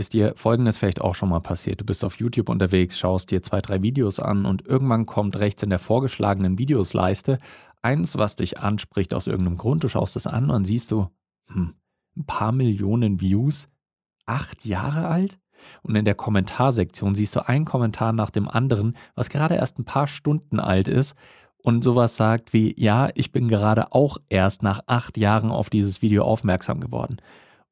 Ist dir folgendes vielleicht auch schon mal passiert? Du bist auf YouTube unterwegs, schaust dir zwei, drei Videos an und irgendwann kommt rechts in der vorgeschlagenen Videosleiste eins, was dich anspricht aus irgendeinem Grund. Du schaust es an und siehst du, hm, ein paar Millionen Views, acht Jahre alt? Und in der Kommentarsektion siehst du einen Kommentar nach dem anderen, was gerade erst ein paar Stunden alt ist und sowas sagt wie, ja, ich bin gerade auch erst nach acht Jahren auf dieses Video aufmerksam geworden.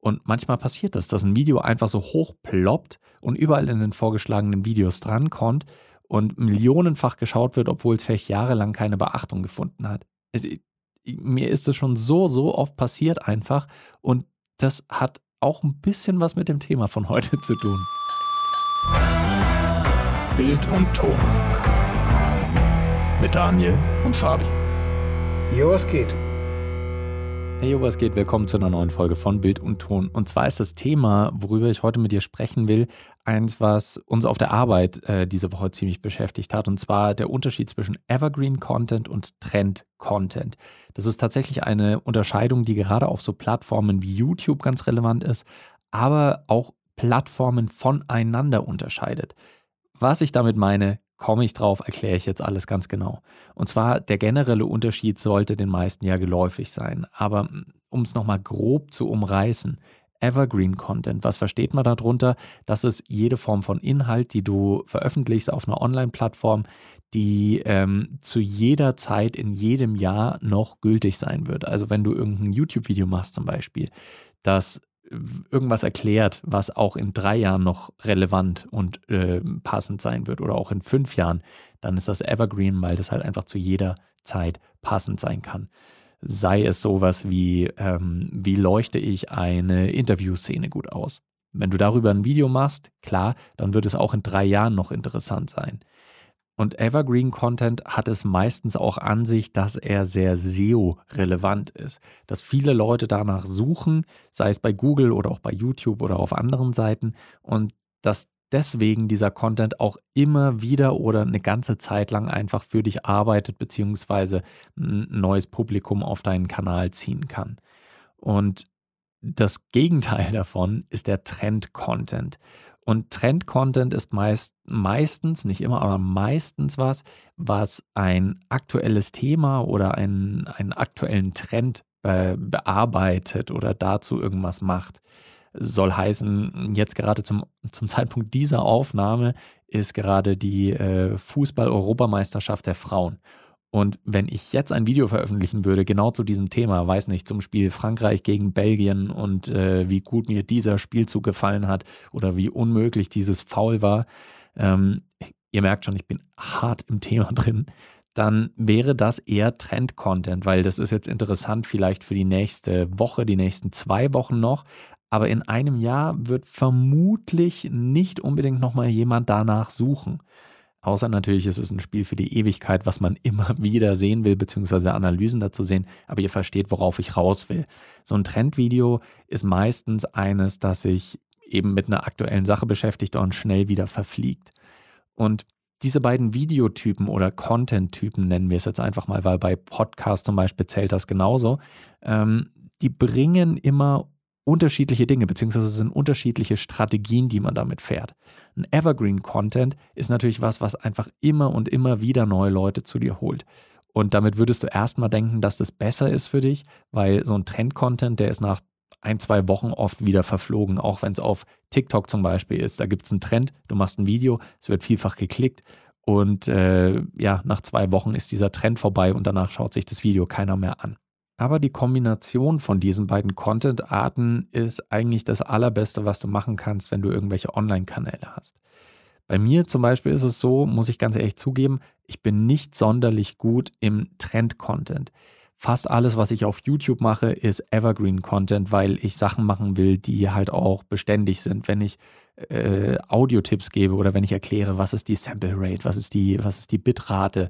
Und manchmal passiert das, dass ein Video einfach so hoch ploppt und überall in den vorgeschlagenen Videos drankommt und millionenfach geschaut wird, obwohl es vielleicht jahrelang keine Beachtung gefunden hat. Es, mir ist es schon so, so oft passiert einfach und das hat auch ein bisschen was mit dem Thema von heute zu tun. Bild und Ton. Mit Daniel und Fabi. Jo, was geht? Hey, was geht? Willkommen zu einer neuen Folge von Bild und Ton. Und zwar ist das Thema, worüber ich heute mit dir sprechen will, eins, was uns auf der Arbeit äh, diese Woche ziemlich beschäftigt hat. Und zwar der Unterschied zwischen Evergreen Content und Trend Content. Das ist tatsächlich eine Unterscheidung, die gerade auf so Plattformen wie YouTube ganz relevant ist, aber auch Plattformen voneinander unterscheidet. Was ich damit meine, komme ich drauf, erkläre ich jetzt alles ganz genau. Und zwar der generelle Unterschied sollte den meisten ja geläufig sein. Aber hm, um es nochmal grob zu umreißen, Evergreen Content, was versteht man darunter? Das ist jede Form von Inhalt, die du veröffentlichst auf einer Online-Plattform, die ähm, zu jeder Zeit in jedem Jahr noch gültig sein wird. Also wenn du irgendein YouTube-Video machst zum Beispiel, das irgendwas erklärt, was auch in drei Jahren noch relevant und äh, passend sein wird oder auch in fünf Jahren, dann ist das Evergreen, weil das halt einfach zu jeder Zeit passend sein kann. Sei es sowas wie, ähm, wie leuchte ich eine Interviewszene gut aus? Wenn du darüber ein Video machst, klar, dann wird es auch in drei Jahren noch interessant sein. Und Evergreen Content hat es meistens auch an sich, dass er sehr SEO-relevant ist. Dass viele Leute danach suchen, sei es bei Google oder auch bei YouTube oder auf anderen Seiten. Und dass deswegen dieser Content auch immer wieder oder eine ganze Zeit lang einfach für dich arbeitet, beziehungsweise ein neues Publikum auf deinen Kanal ziehen kann. Und das Gegenteil davon ist der Trend-Content. Und Trend-Content ist meist, meistens, nicht immer, aber meistens was, was ein aktuelles Thema oder einen, einen aktuellen Trend be bearbeitet oder dazu irgendwas macht. Soll heißen, jetzt gerade zum, zum Zeitpunkt dieser Aufnahme ist gerade die äh, Fußball-Europameisterschaft der Frauen. Und wenn ich jetzt ein Video veröffentlichen würde, genau zu diesem Thema, weiß nicht, zum Spiel Frankreich gegen Belgien und äh, wie gut mir dieser Spielzug gefallen hat oder wie unmöglich dieses Foul war, ähm, ihr merkt schon, ich bin hart im Thema drin, dann wäre das eher Trend-Content, weil das ist jetzt interessant vielleicht für die nächste Woche, die nächsten zwei Wochen noch. Aber in einem Jahr wird vermutlich nicht unbedingt nochmal jemand danach suchen. Außer natürlich ist es ein Spiel für die Ewigkeit, was man immer wieder sehen will, beziehungsweise Analysen dazu sehen, aber ihr versteht, worauf ich raus will. So ein Trendvideo ist meistens eines, das sich eben mit einer aktuellen Sache beschäftigt und schnell wieder verfliegt. Und diese beiden Videotypen oder Content-Typen nennen wir es jetzt einfach mal, weil bei Podcasts zum Beispiel zählt das genauso, ähm, die bringen immer unterschiedliche Dinge, beziehungsweise es sind unterschiedliche Strategien, die man damit fährt. Ein Evergreen-Content ist natürlich was, was einfach immer und immer wieder neue Leute zu dir holt. Und damit würdest du erstmal denken, dass das besser ist für dich, weil so ein Trend-Content, der ist nach ein, zwei Wochen oft wieder verflogen, auch wenn es auf TikTok zum Beispiel ist. Da gibt es einen Trend, du machst ein Video, es wird vielfach geklickt und äh, ja, nach zwei Wochen ist dieser Trend vorbei und danach schaut sich das Video keiner mehr an. Aber die Kombination von diesen beiden Content-Arten ist eigentlich das Allerbeste, was du machen kannst, wenn du irgendwelche Online-Kanäle hast. Bei mir zum Beispiel ist es so, muss ich ganz ehrlich zugeben, ich bin nicht sonderlich gut im Trend-Content. Fast alles, was ich auf YouTube mache, ist Evergreen-Content, weil ich Sachen machen will, die halt auch beständig sind. Wenn ich äh, Audio-Tipps gebe oder wenn ich erkläre, was ist die Sample Rate, was ist die, was ist die Bitrate,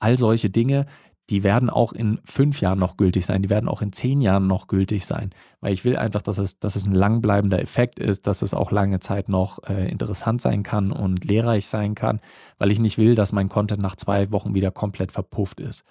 all solche Dinge, die werden auch in fünf Jahren noch gültig sein, die werden auch in zehn Jahren noch gültig sein, weil ich will einfach, dass es, dass es ein langbleibender Effekt ist, dass es auch lange Zeit noch äh, interessant sein kann und lehrreich sein kann, weil ich nicht will, dass mein Content nach zwei Wochen wieder komplett verpufft ist.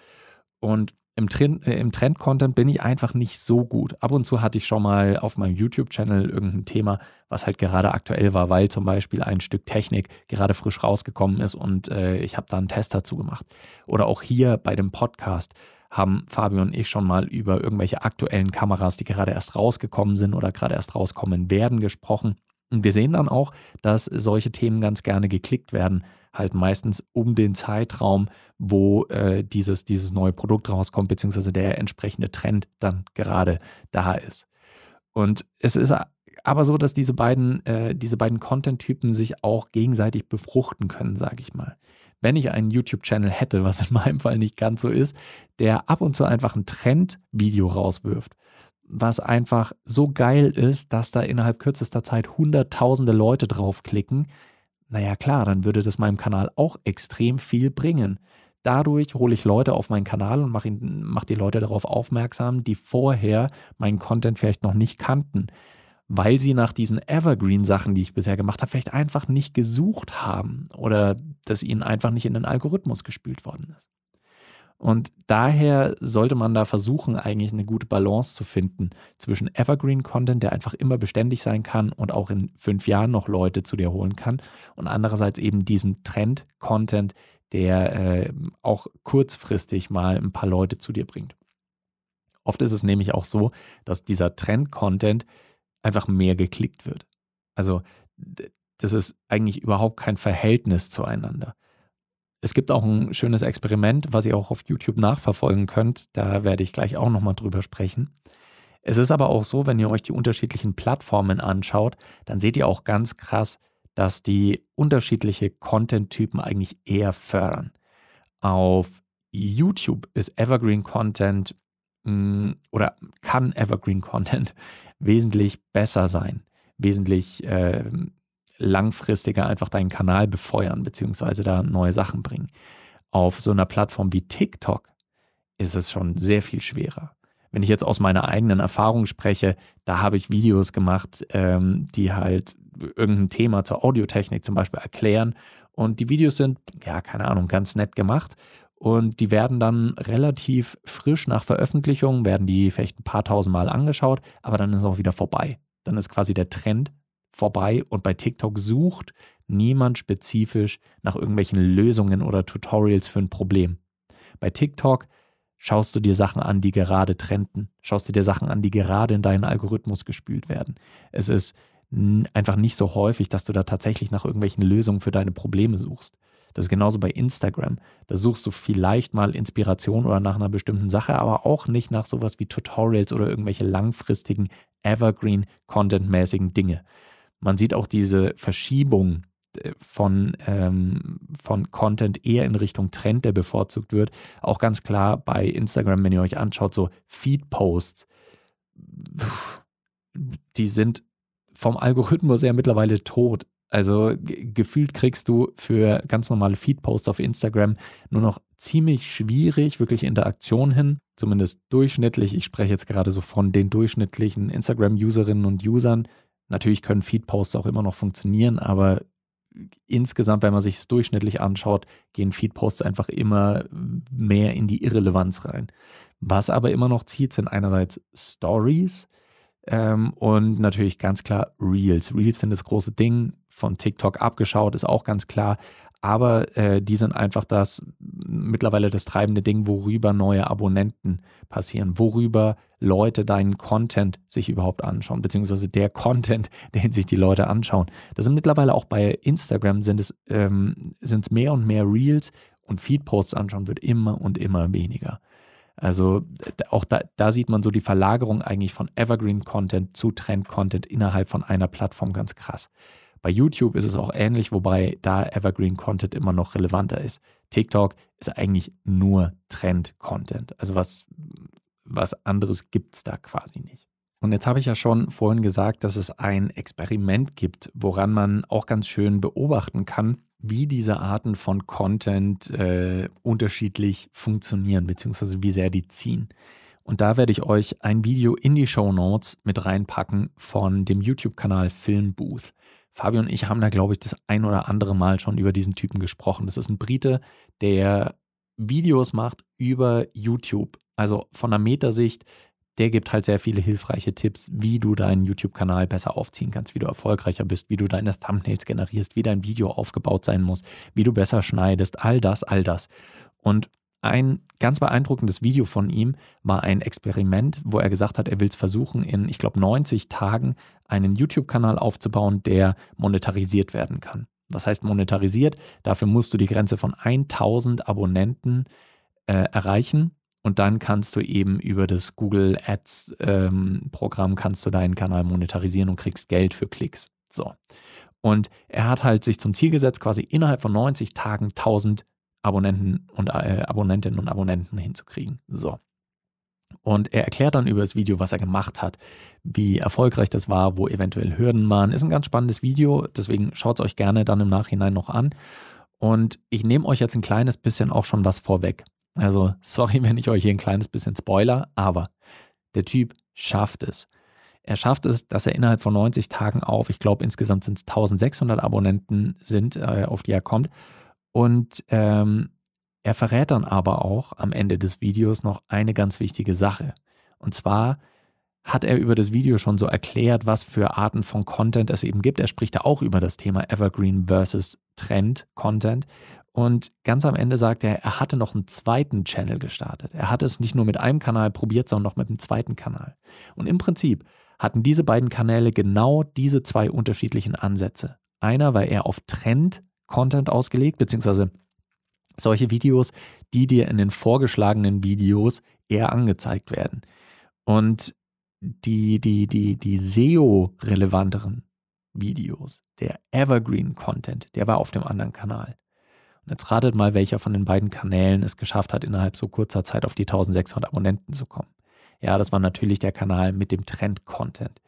Und Im, Trend, äh, im Trend-Content bin ich einfach nicht so gut. Ab und zu hatte ich schon mal auf meinem YouTube-Channel irgendein Thema, was halt gerade aktuell war, weil zum Beispiel ein Stück Technik gerade frisch rausgekommen ist und äh, ich habe da einen Test dazu gemacht. Oder auch hier bei dem Podcast haben Fabio und ich schon mal über irgendwelche aktuellen Kameras, die gerade erst rausgekommen sind oder gerade erst rauskommen werden, gesprochen. Und wir sehen dann auch, dass solche Themen ganz gerne geklickt werden, halt meistens um den Zeitraum, wo äh, dieses, dieses neue Produkt rauskommt, beziehungsweise der entsprechende Trend dann gerade da ist. Und es ist aber so, dass diese beiden, äh, diese beiden Content-Typen sich auch gegenseitig befruchten können, sage ich mal. Wenn ich einen YouTube-Channel hätte, was in meinem Fall nicht ganz so ist, der ab und zu einfach ein Trend-Video rauswirft, was einfach so geil ist, dass da innerhalb kürzester Zeit hunderttausende Leute draufklicken, naja klar, dann würde das meinem Kanal auch extrem viel bringen. Dadurch hole ich Leute auf meinen Kanal und mache mach die Leute darauf aufmerksam, die vorher meinen Content vielleicht noch nicht kannten, weil sie nach diesen Evergreen-Sachen, die ich bisher gemacht habe, vielleicht einfach nicht gesucht haben oder dass ihnen einfach nicht in den Algorithmus gespült worden ist. Und daher sollte man da versuchen, eigentlich eine gute Balance zu finden zwischen Evergreen-Content, der einfach immer beständig sein kann und auch in fünf Jahren noch Leute zu dir holen kann, und andererseits eben diesem Trend-Content, der äh, auch kurzfristig mal ein paar Leute zu dir bringt. Oft ist es nämlich auch so, dass dieser Trend-Content einfach mehr geklickt wird. Also das ist eigentlich überhaupt kein Verhältnis zueinander. Es gibt auch ein schönes Experiment, was ihr auch auf YouTube nachverfolgen könnt. Da werde ich gleich auch nochmal drüber sprechen. Es ist aber auch so, wenn ihr euch die unterschiedlichen Plattformen anschaut, dann seht ihr auch ganz krass, dass die unterschiedliche Content-Typen eigentlich eher fördern. Auf YouTube ist Evergreen Content mh, mm, oder kann Evergreen Content wesentlich besser sein, wesentlich äh, langfristiger einfach deinen Kanal befeuern, beziehungsweise da neue Sachen bringen. Auf so einer Plattform wie TikTok ist es schon sehr viel schwerer. Wenn ich jetzt aus meiner eigenen Erfahrung spreche, da habe ich Videos gemacht, ähm, die halt irgendein Thema zur Audiotechnik zum Beispiel erklären. Und die Videos sind, ja, keine Ahnung, ganz nett gemacht. Und die werden dann relativ frisch nach Veröffentlichung, werden die vielleicht ein paar tausend Mal angeschaut, aber dann ist auch wieder vorbei. Dann ist quasi der Trend vorbei und bei TikTok sucht niemand spezifisch nach irgendwelchen Lösungen oder Tutorials für ein Problem. Bei TikTok schaust du dir Sachen an, die gerade trenden. Schaust du dir Sachen an, die gerade in deinen Algorithmus gespült werden. Es ist einfach nicht so häufig, dass du da tatsächlich nach irgendwelchen Lösungen für deine Probleme suchst. Das ist genauso bei Instagram. Da suchst du vielleicht mal Inspiration oder nach einer bestimmten Sache, aber auch nicht nach sowas wie Tutorials oder irgendwelche langfristigen, evergreen, contentmäßigen Dinge. Man sieht auch diese Verschiebung äh, von, ähm, von Content eher in Richtung Trend, der bevorzugt wird. Auch ganz klar bei Instagram, wenn ihr euch anschaut, so Feed-Posts, die sind vom Algorithmus ja mittlerweile tot. Also gefühlt kriegst du für ganz normale Feed-Posts auf Instagram nur noch ziemlich schwierig wirklich Interaktion hin, zumindest durchschnittlich. Ich spreche jetzt gerade so von den durchschnittlichen Instagram-Userinnen und Usern, Natürlich können Feed-Posts auch immer noch funktionieren, aber insgesamt, wenn man sich es durchschnittlich anschaut, gehen Feed-Posts einfach immer mehr in die Irrelevanz rein. Was aber immer noch zieht, sind einerseits Stories ähm, und natürlich ganz klar Reels. Reels sind das große Ding, von TikTok abgeschaut, ist auch ganz klar aber äh, die sind einfach das mittlerweile das treibende Ding, worüber neue Abonnenten passieren, worüber Leute deinen Content sich überhaupt anschauen, beziehungsweise der Content, den sich die Leute anschauen. Das sind mittlerweile auch bei Instagram sind es, ähm, sind es mehr und mehr Reels und Feedposts anschauen wird immer und immer weniger. Also auch da, da sieht man so die Verlagerung eigentlich von Evergreen Content zu Trend Content innerhalb von einer Plattform ganz krass. Bei YouTube ist es auch ähnlich, wobei da Evergreen Content immer noch relevanter ist. TikTok ist eigentlich nur Trend-Content. Also was, was anderes gibt es da quasi nicht. Und jetzt habe ich ja schon vorhin gesagt, dass es ein Experiment gibt, woran man auch ganz schön beobachten kann, wie diese Arten von Content äh, unterschiedlich funktionieren, beziehungsweise wie sehr die ziehen. Und da werde ich euch ein Video in die Show Notes mit reinpacken von dem YouTube-Kanal Filmbooth. Fabio und ich haben da, glaube ich, das ein oder andere Mal schon über diesen Typen gesprochen. Das ist ein Brite, der Videos macht über YouTube Also von der Metasicht, der gibt halt sehr viele hilfreiche Tipps, wie du deinen YouTube-Kanal besser aufziehen kannst, wie du erfolgreicher bist, wie du deine Thumbnails generierst, wie dein Video aufgebaut sein muss, wie du besser schneidest, all das, all das. Und ein ganz beeindruckendes Video von ihm war ein Experiment, wo er gesagt hat, er will es versuchen, in, ich glaube, 90 Tagen einen YouTube-Kanal aufzubauen, der monetarisiert werden kann. Was heißt monetarisiert? Dafür musst du die Grenze von 1000 Abonnenten äh, erreichen und dann kannst du eben über das Google Ads ähm, Programm kannst du deinen Kanal monetarisieren und kriegst Geld für Klicks. So. Und er hat halt sich zum Ziel gesetzt, quasi innerhalb von 90 Tagen 1000 Abonnenten und äh, Abonnentinnen und Abonnenten hinzukriegen. So. Und er erklärt dann über das Video, was er gemacht hat, wie erfolgreich das war, wo eventuell Hürden waren. Ist ein ganz spannendes Video, deswegen schaut es euch gerne dann im Nachhinein noch an. Und ich nehme euch jetzt ein kleines bisschen auch schon was vorweg. Also, sorry, wenn ich euch hier ein kleines bisschen spoiler, aber der Typ schafft es. Er schafft es, dass er innerhalb von 90 Tagen auf, ich glaube insgesamt sind es 1600 Abonnenten sind, äh, auf die er kommt. Und ähm, er verrät dann aber auch am Ende des Videos noch eine ganz wichtige Sache. Und zwar hat er über das Video schon so erklärt, was für Arten von Content es eben gibt. Er spricht da auch über das Thema Evergreen versus Trend Content. Und ganz am Ende sagt er, er hatte noch einen zweiten Channel gestartet. Er hat es nicht nur mit einem Kanal probiert, sondern noch mit einem zweiten Kanal. Und im Prinzip hatten diese beiden Kanäle genau diese zwei unterschiedlichen Ansätze. Einer war eher auf Trend-Content ausgelegt, beziehungsweise solche Videos, die dir in den vorgeschlagenen Videos eher angezeigt werden. Und die, die, die, die SEO-relevanteren Videos, der Evergreen-Content, der war auf dem anderen Kanal. Und jetzt ratet mal, welcher von den beiden Kanälen es geschafft hat, innerhalb so kurzer Zeit auf die 1600 Abonnenten zu kommen. Ja, das war natürlich der Kanal mit dem Trend-Content.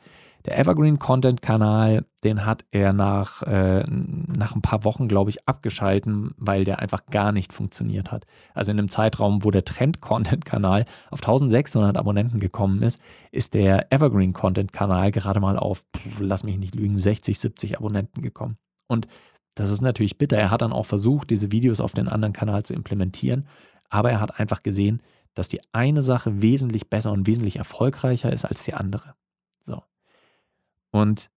Der Evergreen Content Kanal, den hat er nach, äh, nach ein paar Wochen, glaube ich, abgeschalten, weil der einfach gar nicht funktioniert hat. Also in einem Zeitraum, wo der Trend Content Kanal auf 1600 Abonnenten gekommen ist, ist der Evergreen Content Kanal gerade mal auf, lass mich nicht lügen, 60, 70 Abonnenten gekommen. Und das ist natürlich bitter. Er hat dann auch versucht, diese Videos auf den anderen Kanal zu implementieren, aber er hat einfach gesehen, dass die eine Sache wesentlich besser und wesentlich erfolgreicher ist als die andere. Und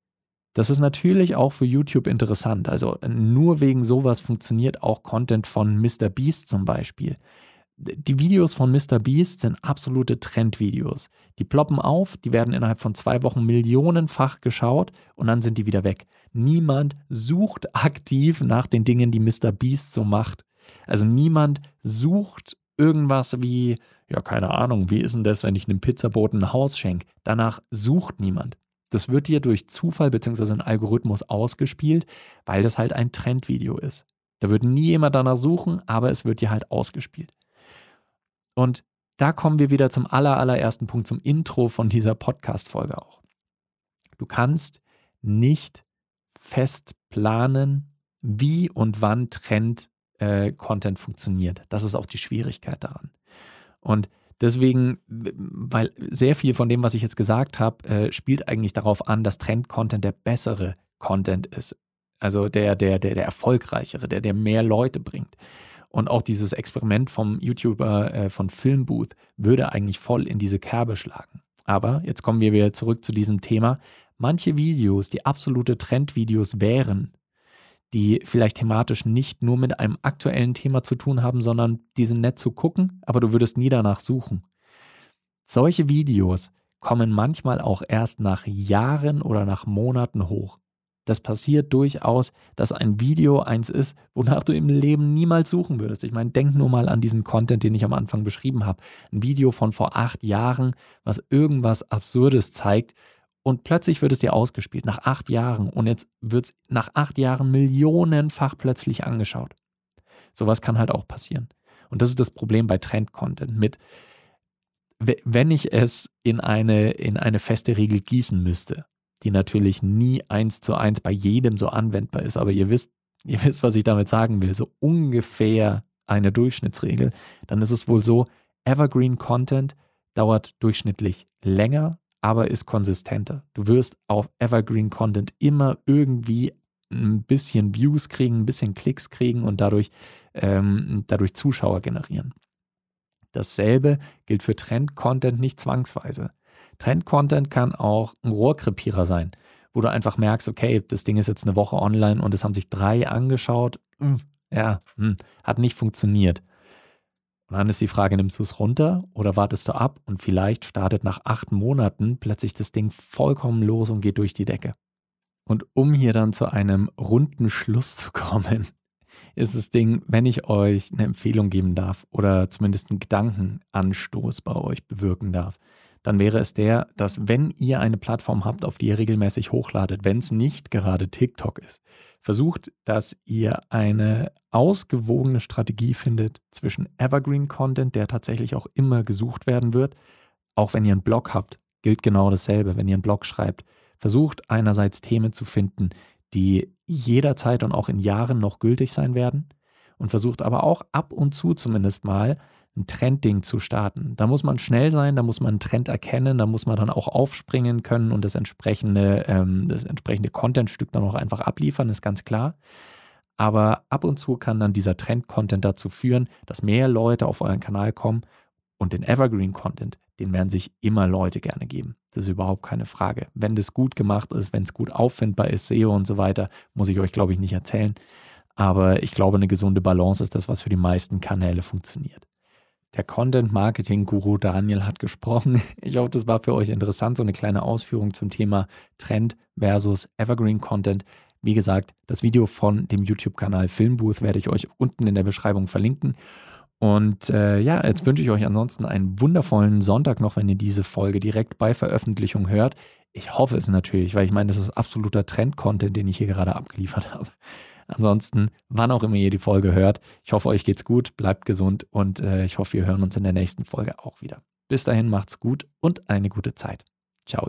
das ist natürlich auch für YouTube interessant. Also nur wegen sowas funktioniert auch Content von Mr. Beast zum Beispiel. Die Videos von Mr. Beast sind absolute Trendvideos. Die ploppen auf, die werden innerhalb von zwei Wochen millionenfach geschaut und dann sind die wieder weg. Niemand sucht aktiv nach den Dingen, die Mr. Beast so macht. Also niemand sucht irgendwas wie, ja, keine Ahnung, wie ist denn das, wenn ich einem Pizzaboten ein Haus schenke? Danach sucht niemand. Das wird dir durch Zufall bzw. ein Algorithmus ausgespielt, weil das halt ein Trendvideo ist. Da wird nie jemand danach suchen, aber es wird dir halt ausgespielt. Und da kommen wir wieder zum aller, allerersten Punkt, zum Intro von dieser Podcast-Folge auch. Du kannst nicht fest planen, wie und wann Trend-Content äh, funktioniert. Das ist auch die Schwierigkeit daran. Und Deswegen, weil sehr viel von dem, was ich jetzt gesagt habe, äh, spielt eigentlich darauf an, dass Trend-Content der bessere Content ist. Also der, der, der, der erfolgreichere, der, der mehr Leute bringt. Und auch dieses Experiment vom YouTuber äh, von Filmbooth würde eigentlich voll in diese Kerbe schlagen. Aber jetzt kommen wir wieder zurück zu diesem Thema. Manche Videos, die absolute Trendvideos wären, die vielleicht thematisch nicht nur mit einem aktuellen Thema zu tun haben, sondern die sind nett zu gucken, aber du würdest nie danach suchen. Solche Videos kommen manchmal auch erst nach Jahren oder nach Monaten hoch. Das passiert durchaus, dass ein Video eins ist, wonach du im Leben niemals suchen würdest. Ich meine, denk nur mal an diesen Content, den ich am Anfang beschrieben habe. Ein Video von vor acht Jahren, was irgendwas Absurdes zeigt, und plötzlich wird es dir ausgespielt, nach acht Jahren. Und jetzt wird es nach acht Jahren millionenfach plötzlich angeschaut. Sowas kann halt auch passieren. Und das ist das Problem bei Trend-Content mit, wenn ich es in eine, in eine feste Regel gießen müsste, die natürlich nie eins zu eins bei jedem so anwendbar ist, aber ihr wisst, ihr wisst, was ich damit sagen will, so ungefähr eine Durchschnittsregel, dann ist es wohl so, Evergreen Content dauert durchschnittlich länger aber ist konsistenter. Du wirst auf Evergreen Content immer irgendwie ein bisschen Views kriegen, ein bisschen Klicks kriegen und dadurch, ähm, dadurch Zuschauer generieren. Dasselbe gilt für Trend-Content nicht zwangsweise. Trend-Content kann auch ein Rohrkrepierer sein, wo du einfach merkst, okay, das Ding ist jetzt eine Woche online und es haben sich drei angeschaut. Hm, ja, hm, hat nicht funktioniert. Und dann ist die Frage, nimmst du es runter oder wartest du ab und vielleicht startet nach acht Monaten plötzlich das Ding vollkommen los und geht durch die Decke. Und um hier dann zu einem runden Schluss zu kommen, ist das Ding, wenn ich euch eine Empfehlung geben darf oder zumindest einen Gedankenanstoß bei euch bewirken darf, dann wäre es der, dass wenn ihr eine Plattform habt, auf die ihr regelmäßig hochladet, wenn es nicht gerade TikTok ist, versucht, dass ihr eine ausgewogene Strategie findet zwischen Evergreen Content, der tatsächlich auch immer gesucht werden wird, auch wenn ihr einen Blog habt, gilt genau dasselbe, wenn ihr einen Blog schreibt. Versucht einerseits Themen zu finden, die jederzeit und auch in Jahren noch gültig sein werden und versucht aber auch ab und zu zumindest mal ein Trendding zu starten. Da muss man schnell sein, da muss man einen Trend erkennen, da muss man dann auch aufspringen können und das entsprechende, ähm, das entsprechende Contentstück dann auch einfach abliefern, ist ganz klar. Aber ab und zu kann dann dieser Trend-Content dazu führen, dass mehr Leute auf euren Kanal kommen und den Evergreen-Content, den werden sich immer Leute gerne geben. Das ist überhaupt keine Frage. Wenn das gut gemacht ist, wenn es gut auffindbar ist, SEO und so weiter, muss ich euch, glaube ich, nicht erzählen. Aber ich glaube, eine gesunde Balance ist das, was für die meisten Kanäle funktioniert. Der Content-Marketing-Guru Daniel hat gesprochen. Ich hoffe, das war für euch interessant, so eine kleine Ausführung zum Thema Trend versus Evergreen Content. Wie gesagt, das Video von dem YouTube-Kanal Filmbooth werde ich euch unten in der Beschreibung verlinken. Und äh, ja, jetzt wünsche ich euch ansonsten einen wundervollen Sonntag noch, wenn ihr diese Folge direkt bei Veröffentlichung hört. Ich hoffe es natürlich, weil ich meine, das ist absoluter Trend-Content, den ich hier gerade abgeliefert habe. Ansonsten, wann auch immer ihr die Folge hört, ich hoffe, euch geht's gut, bleibt gesund und äh, ich hoffe, wir hören uns in der nächsten Folge auch wieder. Bis dahin macht's gut und eine gute Zeit. Ciao.